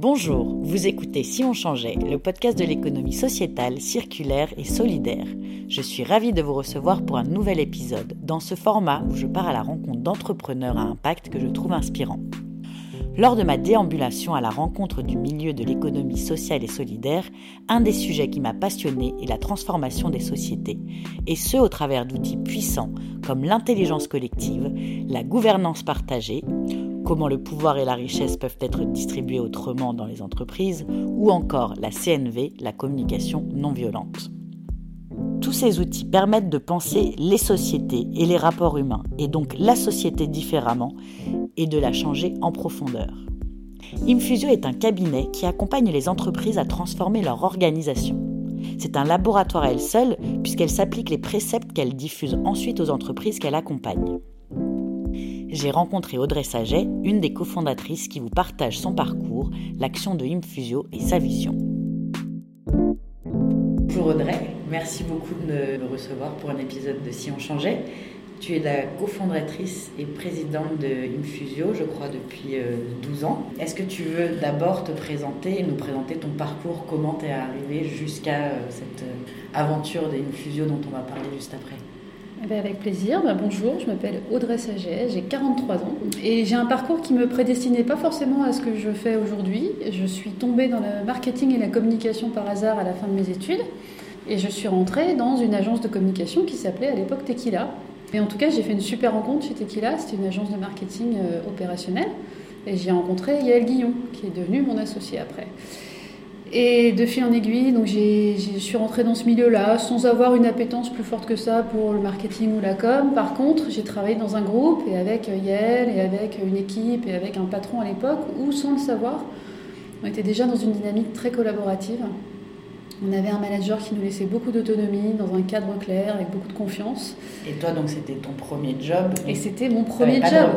Bonjour, vous écoutez Si on changeait, le podcast de l'économie sociétale, circulaire et solidaire. Je suis ravie de vous recevoir pour un nouvel épisode, dans ce format où je pars à la rencontre d'entrepreneurs à impact que je trouve inspirants. Lors de ma déambulation à la rencontre du milieu de l'économie sociale et solidaire, un des sujets qui m'a passionné est la transformation des sociétés, et ce au travers d'outils puissants comme l'intelligence collective, la gouvernance partagée, comment le pouvoir et la richesse peuvent être distribués autrement dans les entreprises, ou encore la CNV, la communication non violente. Tous ces outils permettent de penser les sociétés et les rapports humains, et donc la société différemment, et de la changer en profondeur. Infusio est un cabinet qui accompagne les entreprises à transformer leur organisation. C'est un laboratoire à elle seule, puisqu'elle s'applique les préceptes qu'elle diffuse ensuite aux entreprises qu'elle accompagne j'ai rencontré Audrey Saget, une des cofondatrices qui vous partage son parcours, l'action de Infusio et sa vision. Bonjour Audrey, merci beaucoup de me recevoir pour un épisode de Si on changeait. Tu es la cofondatrice et présidente de Infusio, je crois, depuis 12 euh, ans. Est-ce que tu veux d'abord te présenter et nous présenter ton parcours, comment tu es arrivée jusqu'à euh, cette euh, aventure d'Infusio dont on va parler juste après? Avec plaisir. Ben, bonjour, je m'appelle Audrey Saget, j'ai 43 ans et j'ai un parcours qui me prédestinait pas forcément à ce que je fais aujourd'hui. Je suis tombée dans le marketing et la communication par hasard à la fin de mes études et je suis rentrée dans une agence de communication qui s'appelait à l'époque Tequila. Et en tout cas, j'ai fait une super rencontre chez Tequila, c'était une agence de marketing euh, opérationnel et j'ai rencontré Yael Guillon qui est devenue mon associée après. Et de fil en aiguille, donc je suis rentrée dans ce milieu-là sans avoir une appétence plus forte que ça pour le marketing ou la com. Par contre, j'ai travaillé dans un groupe et avec Yael et avec une équipe et avec un patron à l'époque où, sans le savoir, on était déjà dans une dynamique très collaborative. On avait un manager qui nous laissait beaucoup d'autonomie dans un cadre clair avec beaucoup de confiance. Et toi, donc, c'était ton premier job? Et c'était mon premier job.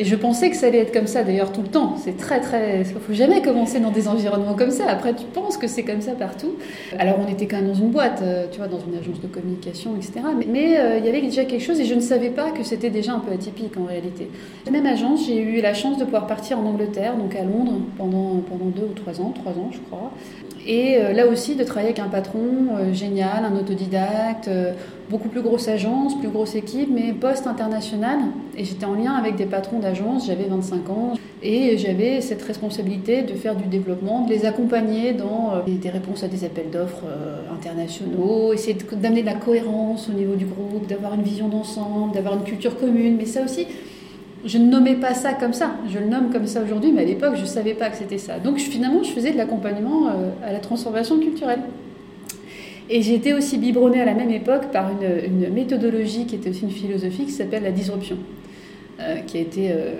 Et je pensais que ça allait être comme ça d'ailleurs tout le temps. C'est très très. Il faut jamais commencer dans des environnements comme ça. Après, tu penses que c'est comme ça partout. Alors, on était quand même dans une boîte, euh, tu vois, dans une agence de communication, etc. Mais, euh, il y avait déjà quelque chose et je ne savais pas que c'était déjà un peu atypique en réalité. Même agence, j'ai eu la chance de pouvoir partir en Angleterre, donc à Londres, pendant, pendant deux ou trois ans, trois ans je crois. Et euh, là aussi, de travailler avec un patron génial, un autodidacte beaucoup plus grosse agence, plus grosse équipe, mais poste international. Et j'étais en lien avec des patrons d'agence, j'avais 25 ans, et j'avais cette responsabilité de faire du développement, de les accompagner dans euh, des réponses à des appels d'offres euh, internationaux, essayer d'amener de la cohérence au niveau du groupe, d'avoir une vision d'ensemble, d'avoir une culture commune. Mais ça aussi, je ne nommais pas ça comme ça. Je le nomme comme ça aujourd'hui, mais à l'époque, je ne savais pas que c'était ça. Donc finalement, je faisais de l'accompagnement euh, à la transformation culturelle. Et été aussi biberonnée à la même époque par une, méthodologie qui était aussi une philosophie qui s'appelle la disruption, euh, qui a été euh,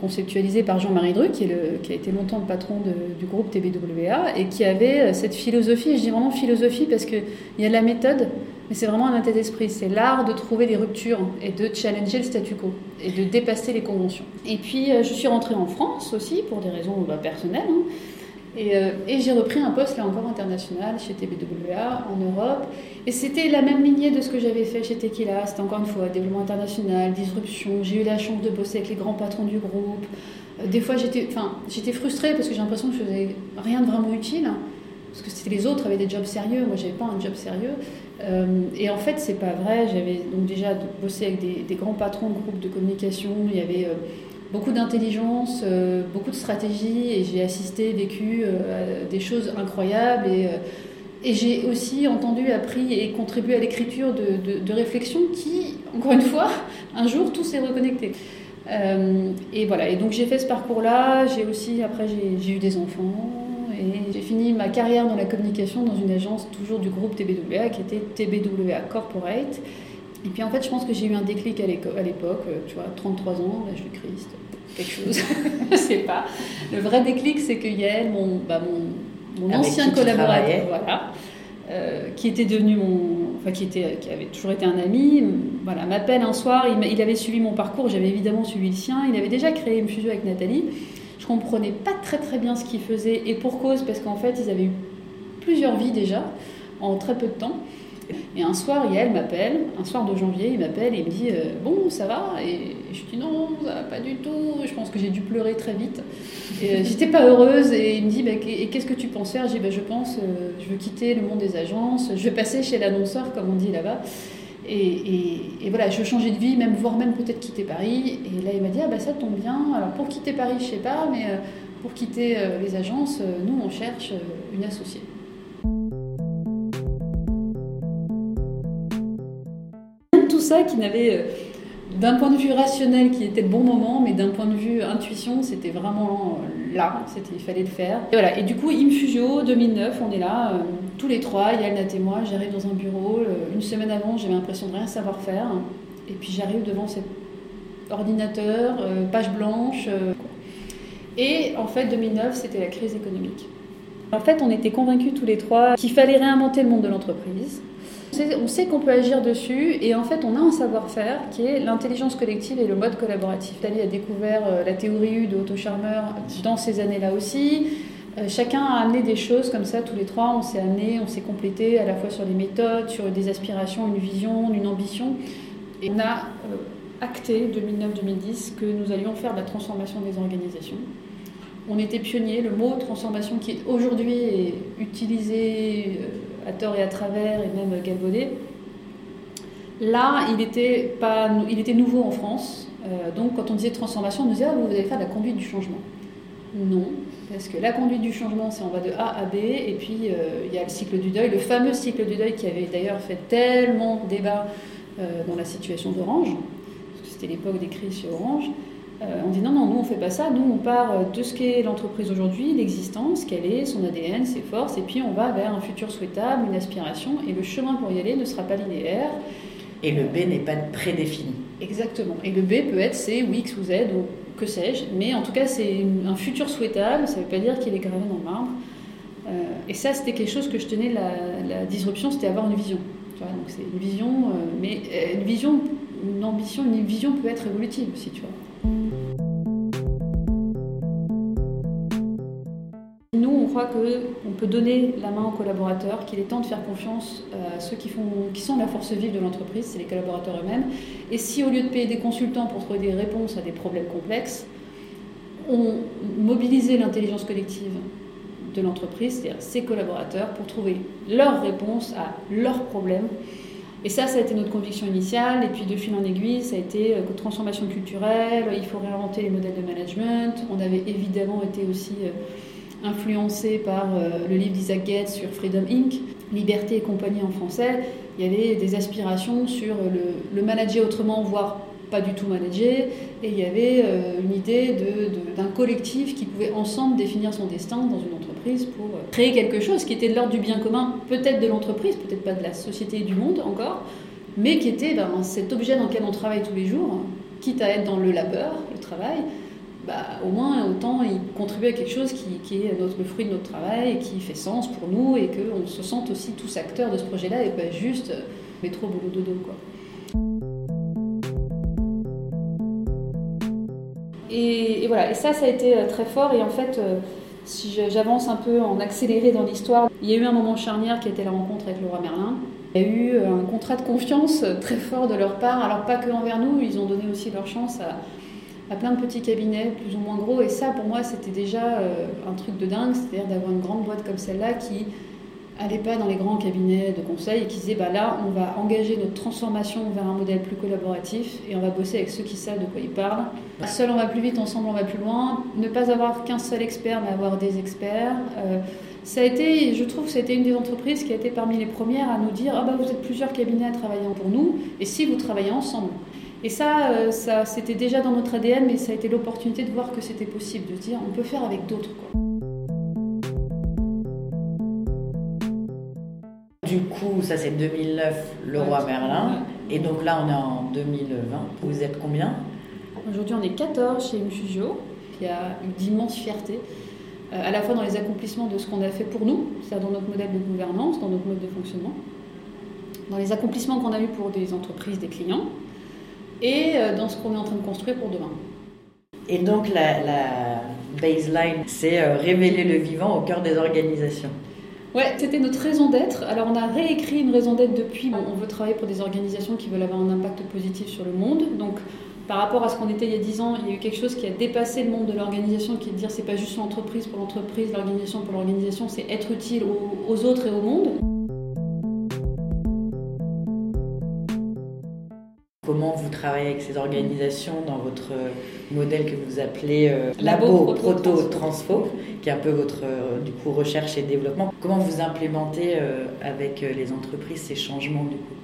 conceptualisée par Jean-Marie Druc, qui, qui, a été longtemps le patron du groupe TBWA, et qui avait euh, cette philosophie, et je dis vraiment philosophie parce qu'il y a de la méthode, mais c'est vraiment un état d'esprit, c'est l'art de trouver des ruptures et de challenger le statu quo, et de dépasser les conventions. Et puis je suis rentrée en France aussi, pour des raisons bah, personnelles. Hein. Euh, et, j'ai repris un poste là encore international chez TBWA en Europe. Et c'était la même lignée de ce que j'avais fait chez Tequila. C'était encore une fois développement international, disruption. J'ai eu la chance de bosser avec les grands patrons du groupe. Euh, des fois, j'étais, enfin, frustrée parce que j'ai l'impression que je faisais rien de vraiment utile. Parce que c'était les autres avaient des jobs sérieux, moi j'avais pas un job sérieux. Euh, et en fait, c'est pas vrai. J'avais donc déjà bossé avec des, des, grands patrons de groupes de communication. Il y avait beaucoup d'intelligence, euh, beaucoup de stratégie et j'ai assisté, vécu euh, des choses incroyables et, euh, et j'ai aussi entendu, appris et contribué à l'écriture de, de, réflexions qui, encore une fois, un jour tout s'est reconnecté. et voilà, et donc j'ai fait ce parcours-là, j'ai aussi, après j'ai eu des enfants et j'ai fini ma carrière dans la communication dans une agence toujours du groupe TBWA qui était TBWA Corporate. Et puis en fait, je pense que j'ai eu un déclic à l'époque, tu vois, 33 ans, l'âge du Christ quelque chose, je sais pas. Le vrai déclic, c'est que Yael, mon, bah, mon, mon ancien collaborateur, voilà, euh, qui était devenu mon, enfin qui était, qui avait toujours été un ami, voilà, m'appelle un soir. Il, il, avait suivi mon parcours, j'avais évidemment suivi le sien. Il avait déjà créé une fusion avec Nathalie. Je comprenais pas très très bien ce qu'il faisait et pour cause parce qu'en fait ils avaient eu plusieurs vies déjà en très peu de temps. Et un soir, Yael m'appelle, un soir de janvier, il m'appelle et il me dit euh, Bon, ça va? Et Et je dis non, ça pas du tout. Je pense que j'ai dû pleurer très vite. Et euh, j'étais pas heureuse. Et il me dit, bah, et qu'est-ce que tu penses faire J'ai dit, bah, je pense, euh, je veux quitter le monde des agences, je vais passer chez l'annonceur, comme on dit là-bas. Et, voilà, je veux changer de vie, même voire même peut-être quitter Paris. Et là, il m'a dit, ah bah ça tombe bien. Alors pour quitter Paris, je sais pas, mais euh, pour quitter les agences, nous, on cherche une associée. Tout ça qui n'avait d'un point de vue rationnel qui était le bon moment, mais d'un point de vue intuition, c'était vraiment là, c'était, il fallait le faire. Et voilà, et du coup, Infugio 2009, on est là, euh, tous les trois, Yann et moi, j'arrive dans un bureau, euh, une semaine avant, j'avais l'impression de rien savoir faire, et puis j'arrive devant cet ordinateur, euh, page blanche, et en fait, 2009, c'était la crise économique. En fait, on était convaincus tous les trois qu'il fallait réinventer le monde de l'entreprise, on sait qu'on peut agir dessus et en fait on a un savoir-faire qui est l'intelligence collective et le mode collaboratif. Tali a découvert euh, la théorie U de Otto Scharmer dans ces années-là aussi. Euh, chacun a amené des choses comme ça, tous les trois, on s'est amené, on s'est complété à la fois sur les méthodes, sur des aspirations, une vision, une ambition. Et on a euh, acté 2009-2010 que nous allions faire de la transformation des organisations. On était pionniers, le mot transformation qui aujourd'hui est utilisé à tort et à travers, et même galvaudé. Là, il était, pas, il était nouveau en France. Euh, donc, quand on disait transformation, on nous disait ah, vous allez faire la conduite du changement. Non, parce que la conduite du changement, c'est on va de A à B, et puis euh, il y a le cycle du deuil, le fameux cycle du deuil qui avait d'ailleurs fait tellement débat euh, dans la situation d'Orange, parce que c'était l'époque des crises chez Orange. Euh, on dit non, non, nous on fait pas ça, nous on part euh, de ce qu'est l'entreprise aujourd'hui, l'existence, qu'elle est, son ADN, ses forces, et puis on va vers un futur souhaitable, une aspiration, et le chemin pour y aller ne sera pas linéaire. Et le B n'est pas prédéfini. Exactement. Et le B peut être C ou X ou Z ou que sais-je, mais en tout cas c'est un futur souhaitable, ça ne veut pas dire qu'il est gravé dans le marbre. Euh, et ça c'était quelque chose que je tenais, la, disruption, c'était avoir une vision. donc c'est une vision, mais une vision, une ambition, une vision peut être évolutive aussi, tu vois. Qu'on peut donner la main aux collaborateurs, qu'il est temps de faire confiance à ceux qui sont la force vive de l'entreprise, c'est les collaborateurs eux-mêmes. Et si au lieu de payer des consultants pour trouver des réponses à des problèmes complexes, on mobilisait l'intelligence collective de l'entreprise, c'est-à-dire ses collaborateurs, pour trouver leurs réponses à leurs problèmes et ça, ça a été notre conviction initiale. Et puis de fil en aiguille, ça a été euh, transformation culturelle, il faut réinventer les modèles de management. On avait évidemment été aussi euh, influencé par euh, le livre d'Isaac Gates sur Freedom Inc., Liberté et compagnie en français. Il y avait des aspirations sur le, manager autrement, voire pas du tout manager, et il y avait une idée d'un collectif qui pouvait ensemble définir son destin dans une entreprise pour créer quelque chose qui était de l'ordre du bien commun, peut-être de l'entreprise, peut-être pas de la société et du monde encore, mais qui était ben, cet objet dans lequel on travaille tous les jours, quitte à être dans le labeur, le travail, bah, au moins autant il contribue à quelque chose qui, est le fruit de notre travail et qui fait sens pour nous et qu'on se sente aussi tous acteurs de ce projet-là et pas juste euh, métro, boulot, dodo. Quoi. Et, voilà, et ça, ça a été euh, très fort. Et en fait, euh, si j'avance un peu en accéléré dans l'histoire, il y a eu un moment charnière qui était la rencontre avec le roi Merlin. Il y a eu un contrat de confiance très fort de leur part, alors pas que envers nous, ils ont donné aussi leur chance à, à plein de petits cabinets plus ou moins gros. Et ça, pour moi, c'était déjà un truc de dingue, c'est-à-dire d'avoir une grande boîte comme celle-là qui allait pas dans les grands cabinets de conseil et qui disait bah là on va engager notre transformation vers un modèle plus collaboratif et on va bosser avec ceux qui savent de quoi ils parlent. Seul on va plus vite, ensemble on va plus loin. Ne pas avoir qu'un seul expert mais avoir des experts. Euh, ça a été, je trouve c'était une des entreprises qui a été parmi les premières à nous dire ah bah vous êtes plusieurs cabinets à travailler pour nous et si vous travaillez ensemble. Et ça, euh, ça c'était déjà dans notre ADN mais ça a été l'opportunité de voir que c'était possible, de se dire on peut faire avec d'autres. Du coup, ça c'est 2009, le roi Merlin. Et donc là, on est en 2020. Vous êtes combien? Aujourd'hui, on est 14 chez Infugio, qui a une d'immenses fierté, euh, à la fois dans les accomplissements de ce qu'on a fait pour nous, c'est-à-dire dans notre modèle de gouvernance, dans notre mode de fonctionnement, dans les accomplissements qu'on a eu pour des entreprises, des clients, et euh, dans ce qu'on est en train de construire pour demain. Et donc la, baseline, c'est euh, révéler le vivant au cœur des organisations. Ouais, c'était notre raison d'être. Alors on a réécrit une raison d'être depuis. on veut travailler pour des organisations qui veulent avoir un impact positif sur le monde. Donc par rapport à ce qu'on était il y a 10 ans, il y a eu quelque chose qui a dépassé le monde de l'organisation, qui est de dire c'est pas juste l'entreprise pour l'entreprise, l'organisation pour l'organisation, c'est être utile aux, autres et au monde. Comment vous travaillez avec ces organisations dans votre modèle que vous appelez euh, Labo, Proto, Transfo, qui est un peu votre euh, du coup recherche et développement. Comment vous implémentez euh, avec les entreprises ces changements du coup?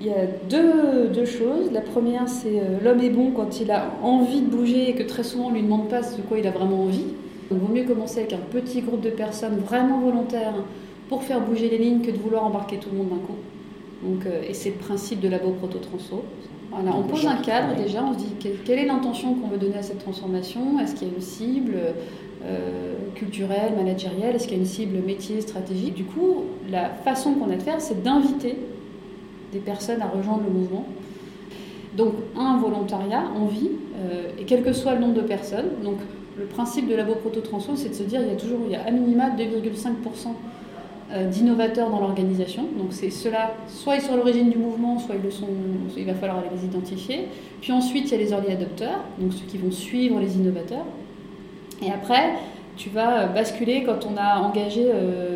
Il y a deux, choses. La première, c'est euh, l'homme est bon quand il a envie de bouger et que très souvent on ne lui demande pas de quoi il a vraiment envie. Donc, il vaut mieux commencer avec un petit groupe de personnes vraiment volontaires pour faire bouger les lignes que de vouloir embarquer tout le monde d'un coup. Donc, euh, et c'est le principe de Labo Proto Transo. Voilà, on pose un cadre déjà, on se dit quelle est l'intention qu'on veut donner à cette transformation Est-ce qu'il y a une cible euh, culturelle, managérielle? Est-ce qu'il y a une cible métier, stratégique Du coup, la façon qu'on a de faire, c'est d'inviter des personnes à rejoindre le mouvement. Donc, un volontariat, envie, euh, et quel que soit le nombre de personnes. Donc, le principe de Labo Proto Transfo, c'est de se dire il y a toujours, il y a à minima 2,5% euh, d'innovateurs dans l'organisation. Donc, c'est ceux-là, soit ils sont à l'origine du mouvement, soit ils le sont, il va falloir les identifier. Puis ensuite, il y a les early adopters, donc ceux qui vont suivre les innovateurs. Et après, tu vas basculer quand on a engagé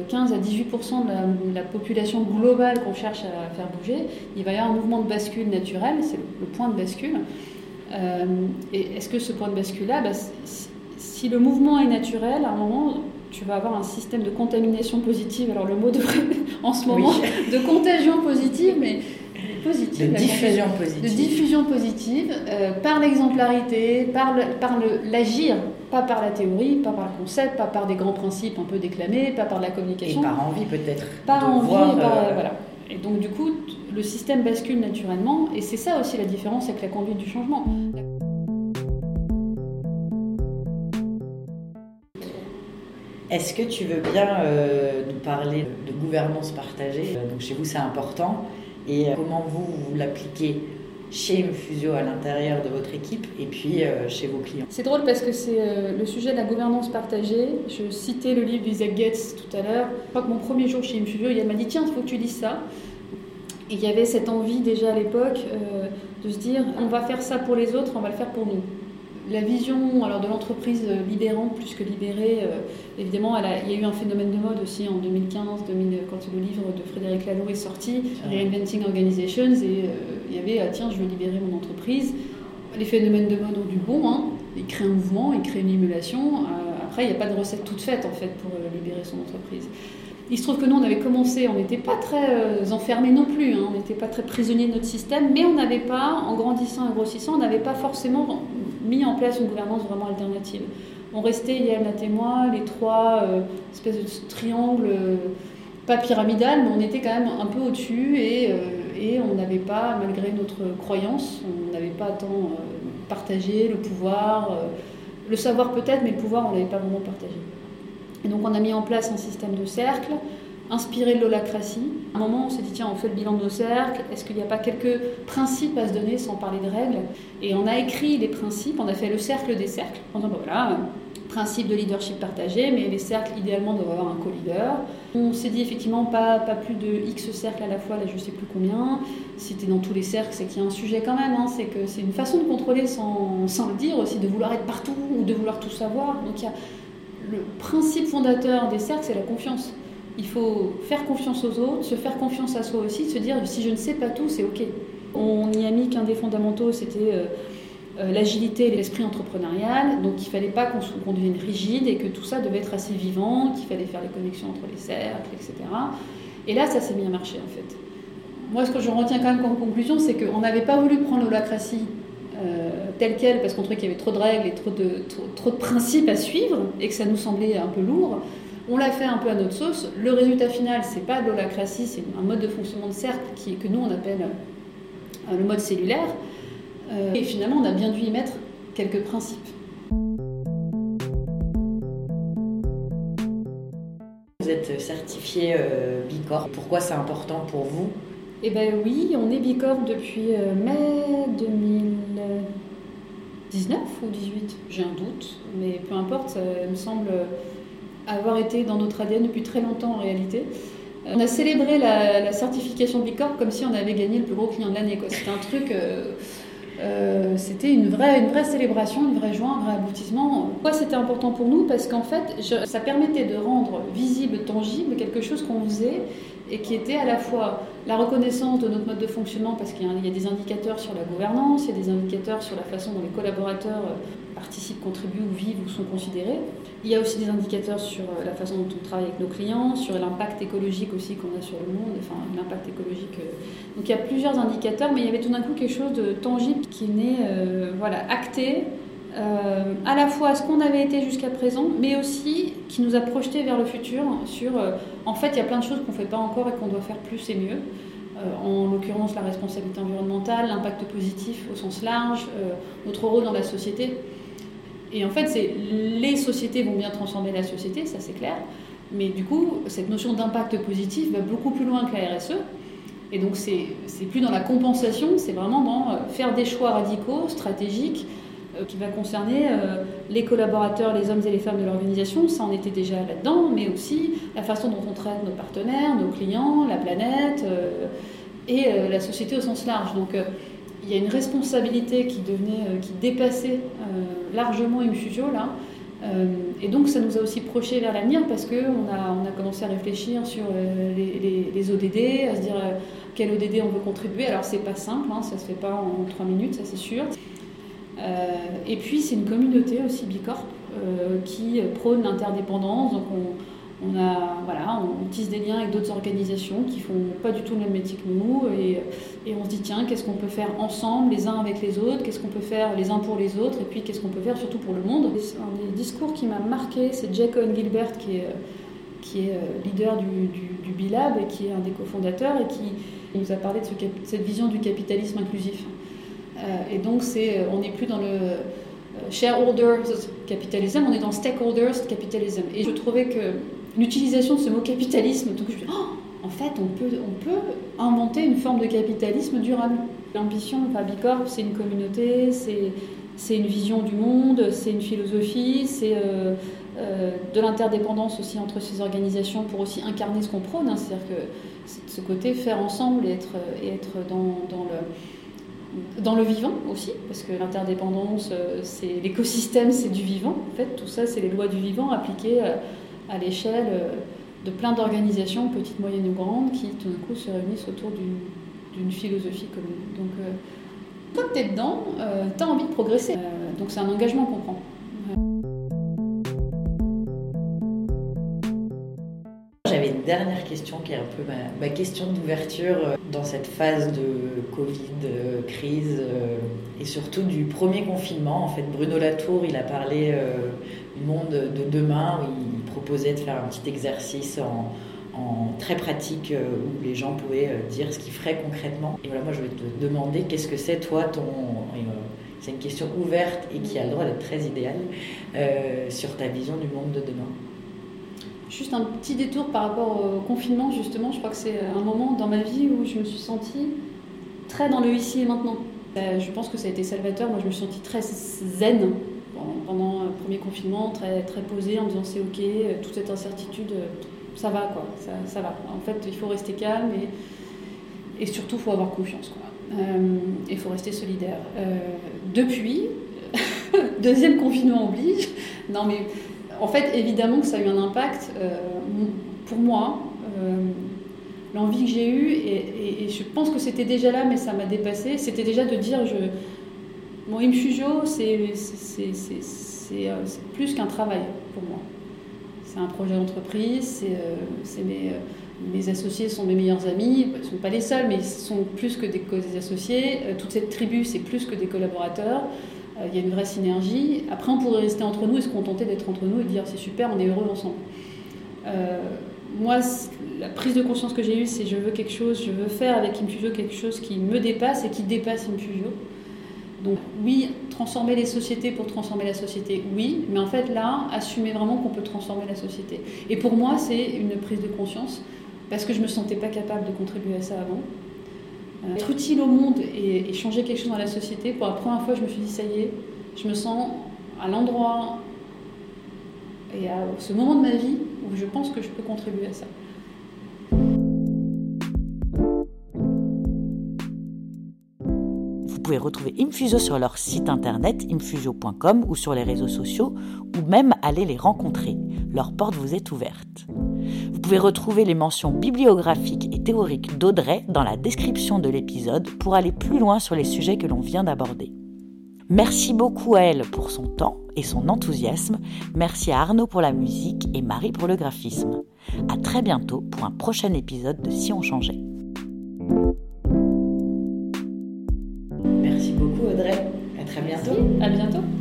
15 euh, à 18% de la, population globale qu'on cherche à faire bouger, il va y avoir un mouvement de bascule naturel, c'est le, point de bascule. Euh, et est-ce que ce point de bascule-là, bah, si, le mouvement est naturel, à un moment, tu vas avoir un système de contamination positive. Alors le mot devrait, en ce moment, de contagion positive, mais positive. De diffusion positive. De diffusion positive, euh, par l'exemplarité, par l'agir, pas par la théorie, pas par le concept, pas par des grands principes un peu déclamés, pas par la communication. Et par envie peut-être. Par envie, et par, euh, voilà. Et donc du coup, le système bascule naturellement, et c'est ça aussi la différence avec la conduite du changement. Est-ce que tu veux bien euh, nous parler de gouvernance partagée? Donc chez vous, c'est important et euh, comment vous, l'appliquez chez Infusio à l'intérieur de votre équipe et puis euh, chez vos clients? C'est drôle parce que c'est le sujet de la gouvernance partagée. Je citais le livre d'Isaac Gates tout à l'heure. Je crois que mon premier jour chez Infusio, il m'a dit tiens, il faut que tu lises ça. Et il y avait cette envie déjà à l'époque de se dire on va faire ça pour les autres, on va le faire pour nous la vision alors, de l'entreprise libérante plus que libérée, euh, évidemment, il y a eu un phénomène de mode aussi en 2015, 2000, quand le livre de Frédéric Laloux est sorti, Reinventing Organizations, et euh, il y avait, ah, tiens, je veux libérer mon entreprise. Les phénomènes de mode ont du bon, hein. ils créent un mouvement, ils créent une émulation. Euh, après, il n'y a pas de recette toute faite, en fait, pour libérer son entreprise. Il se trouve que nous, on avait commencé, on n'était pas très enfermés non plus, hein. on n'était pas très prisonniers de notre système, mais on n'avait pas, en grandissant et grossissant, on n'avait pas forcément mis en place une gouvernance vraiment alternative. On restait, Yael et moi, les trois euh, espèces de triangles, euh, pas pyramidal, mais on était quand même un peu au-dessus et, euh, et, on n'avait pas, malgré notre croyance, on n'avait pas tant partagé le pouvoir, le savoir peut-être, mais le pouvoir, on ne l'avait pas vraiment partagé. Et donc on a mis en place un système de cercle inspiré de l'holacratie. À un moment, on s'est dit, tiens, on fait le bilan de nos cercles, est-ce qu'il n'y a pas quelques principes à se donner sans parler de règles? Et on a écrit les principes, on a fait le cercle des cercles, en disant, voilà, principe de leadership partagé, mais les cercles, idéalement, doivent avoir un co-leader. On s'est dit, effectivement, pas, pas plus de X cercles à la fois, là, je ne sais plus combien. Si tu es dans tous les cercles, c'est qu'il y a un sujet quand même, hein, c'est que c'est une façon de contrôler sans, sans le dire aussi, de vouloir être partout ou de vouloir tout savoir. Donc, il y a le principe fondateur des cercles, c'est la confiance il faut faire confiance aux autres, se faire confiance à soi aussi, se dire si je ne sais pas tout, c'est ok. On y a mis qu'un des fondamentaux, c'était euh, euh, l'agilité et l'esprit entrepreneurial. Donc il ne fallait pas qu'on devienne rigide et que tout ça devait être assez vivant, qu'il fallait faire les connexions entre les cercles, etc. Et là, ça s'est mis à marcher en fait. Moi, ce que je retiens quand même comme conclusion, c'est qu'on n'avait pas voulu prendre l'holacratie euh, telle qu'elle parce qu'on trouvait qu'il y avait trop de règles et trop de, trop de principes à suivre et que ça nous semblait un peu lourd. On l'a fait un peu à notre sauce. Le résultat final, c'est pas de l'holacratie, c'est un mode de fonctionnement de cercle qui, que nous on appelle euh, le mode cellulaire. Euh, et finalement, on a bien dû y mettre quelques principes. Vous êtes certifié euh, Bicorp. Pourquoi c'est important pour vous? Eh bien oui, on est Bicorp depuis mai 2019 ou 18, j'ai un doute, mais peu importe, ça me semble avoir été dans notre ADN depuis très longtemps en réalité. Euh, on a célébré la, certification Bicorp comme si on avait gagné le plus gros client de l'année. C'était un truc. Euh, euh, c'était une vraie, une vraie célébration, une vraie joie, un vrai aboutissement. Pourquoi c'était important pour nous? Parce qu'en fait, ça permettait de rendre visible, tangible quelque chose qu'on faisait et qui était à la fois la reconnaissance de notre mode de fonctionnement, parce qu'il y, a des indicateurs sur la gouvernance, il y a des indicateurs sur la façon dont les collaborateurs euh, participent, contribuent ou vivent ou sont considérés. Il y a aussi des indicateurs sur euh, la façon dont on travaille avec nos clients, sur l'impact écologique aussi qu'on a sur le monde, enfin l'impact écologique. Donc il y a plusieurs indicateurs, mais il y avait tout d'un coup quelque chose de tangible qui est né, euh, voilà, acté, euh, à la fois ce qu'on avait été jusqu'à présent, mais aussi qui nous a projeté vers le futur sur, euh, en fait, il y a plein de choses qu'on ne fait pas encore et qu'on doit faire plus et mieux. Euh, en l'occurrence, la responsabilité environnementale, l'impact positif au sens large, notre rôle dans la société. Et en fait, c'est les sociétés vont bien transformer la société, ça c'est clair. Mais du coup, cette notion d'impact positif va beaucoup plus loin que la RSE. Et donc, c'est plus dans la compensation, c'est vraiment dans faire des choix radicaux, stratégiques, qui va concerner euh, les collaborateurs, les hommes et les femmes de l'organisation, ça en était déjà là-dedans, mais aussi la façon dont on traite nos partenaires, nos clients, la planète euh, et la société au sens large. Donc il y a une responsabilité qui devenait, qui dépassait largement Infugio là. et donc ça nous a aussi projeté vers l'avenir parce qu'on a, on a commencé à réfléchir sur les, les, ODD, à se dire quel ODD on veut contribuer. Alors c'est pas simple, hein, ça se fait pas en trois minutes, ça c'est sûr. Euh, et puis c'est une communauté aussi Bicorp euh, qui prône l'interdépendance. Donc on, a, voilà, on tisse des liens avec d'autres organisations qui font pas du tout le même métier que nous et, et on se dit tiens qu'est-ce qu'on peut faire ensemble les uns avec les autres, qu'est-ce qu'on peut faire les uns pour les autres? Et puis qu'est-ce qu'on peut faire surtout pour le monde? Un des discours qui m'a marqué c'est Jack Owen Gilbert qui est, qui est euh, leader du, du, du Bilab et qui est un des cofondateurs et qui nous a parlé de cette vision du capitalisme inclusif. Euh, et donc, euh, on n'est plus dans le euh, shareholders capitalism, on est dans stakeholders capitalism. Et je trouvais que l'utilisation de ce mot capitalisme, donc je oh, en fait, on peut, inventer une forme de capitalisme durable. L'ambition de Fabicorp, c'est une communauté, c'est, une vision du monde, c'est une philosophie, c'est de l'interdépendance aussi entre ces organisations pour aussi incarner ce qu'on prône. Hein. C'est-à-dire que c'est ce côté faire ensemble et être, dans le dans le vivant aussi, parce que l'interdépendance, euh, c'est l'écosystème, c'est du vivant. En fait, tout ça, c'est les lois du vivant appliquées euh, à l'échelle euh, de plein d'organisations, petites, moyennes ou grandes, qui tout d'un coup se réunissent autour d'une philosophie commune. Donc, que tu es dedans, tu as envie de progresser. donc, c'est un engagement qu'on prend. Dernière question qui est un peu ma, question d'ouverture euh, dans cette phase de Covid, euh, crise euh, et surtout du premier confinement. En fait, Bruno Latour, il a parlé du monde de demain où il proposait de faire un petit exercice en, très pratique où les gens pouvaient dire ce qu'ils feraient concrètement. Et voilà, moi je vais te demander qu'est-ce que c'est toi ton c'est une question ouverte et qui a le droit d'être très idéale sur ta vision du monde de demain. Juste un petit détour par rapport au confinement, justement. Je crois que c'est un moment dans ma vie où je me suis sentie très dans le ici et maintenant. Euh, je pense que ça a été salvateur. Moi, je me suis sentie très zen pendant, le premier confinement, très, très posée en me disant c'est ok, euh, toute cette incertitude, euh, ça va quoi, ça, va. En fait, il faut rester calme et, et surtout, il faut avoir confiance. Quoi. il faut rester solidaire. depuis, deuxième confinement oblige. Non, mais en fait, évidemment que ça a eu un impact. Euh, pour moi, euh, l'envie que j'ai eue, et, je pense que c'était déjà là, mais ça m'a dépassé, c'était déjà de dire je, mon c'est euh, plus qu'un travail pour moi. C'est un projet d'entreprise, c'est mes, mes, associés sont mes meilleurs amis, ils ne sont pas les seuls, mais ils sont plus que des associés. toute cette tribu, c'est plus que des collaborateurs. Euh, il y a une vraie synergie. Après, on pourrait rester entre nous et se contenter d'être entre nous et dire c'est super, on est heureux ensemble. Euh, moi, la prise de conscience que j'ai eue, c'est je veux quelque chose, je veux faire avec Infugio quelque chose qui me dépasse et qui dépasse Infugio. Donc oui, transformer les sociétés pour transformer la société, oui, mais en fait là, assumer vraiment qu'on peut transformer la société. Et pour moi, c'est une prise de conscience parce que je me sentais pas capable de contribuer à ça avant. Euh, être utile au monde et, changer quelque chose dans la société, pour la première fois, je me suis dit, ça y est, je me sens à l'endroit et à ce moment de ma vie où je pense que je peux contribuer à ça. pouvez retrouver Infuso sur leur site internet infuso.com ou sur les réseaux sociaux ou même aller les rencontrer. Leur porte vous est ouverte. Vous pouvez retrouver les mentions bibliographiques et théoriques d'Audrey dans la description de l'épisode pour aller plus loin sur les sujets que l'on vient d'aborder. Merci beaucoup à elle pour son temps et son enthousiasme. Merci à Arnaud pour la musique et Marie pour le graphisme. À très bientôt pour un prochain épisode de Si on changeait. Merci beaucoup Audrey. À très bientôt. À bientôt.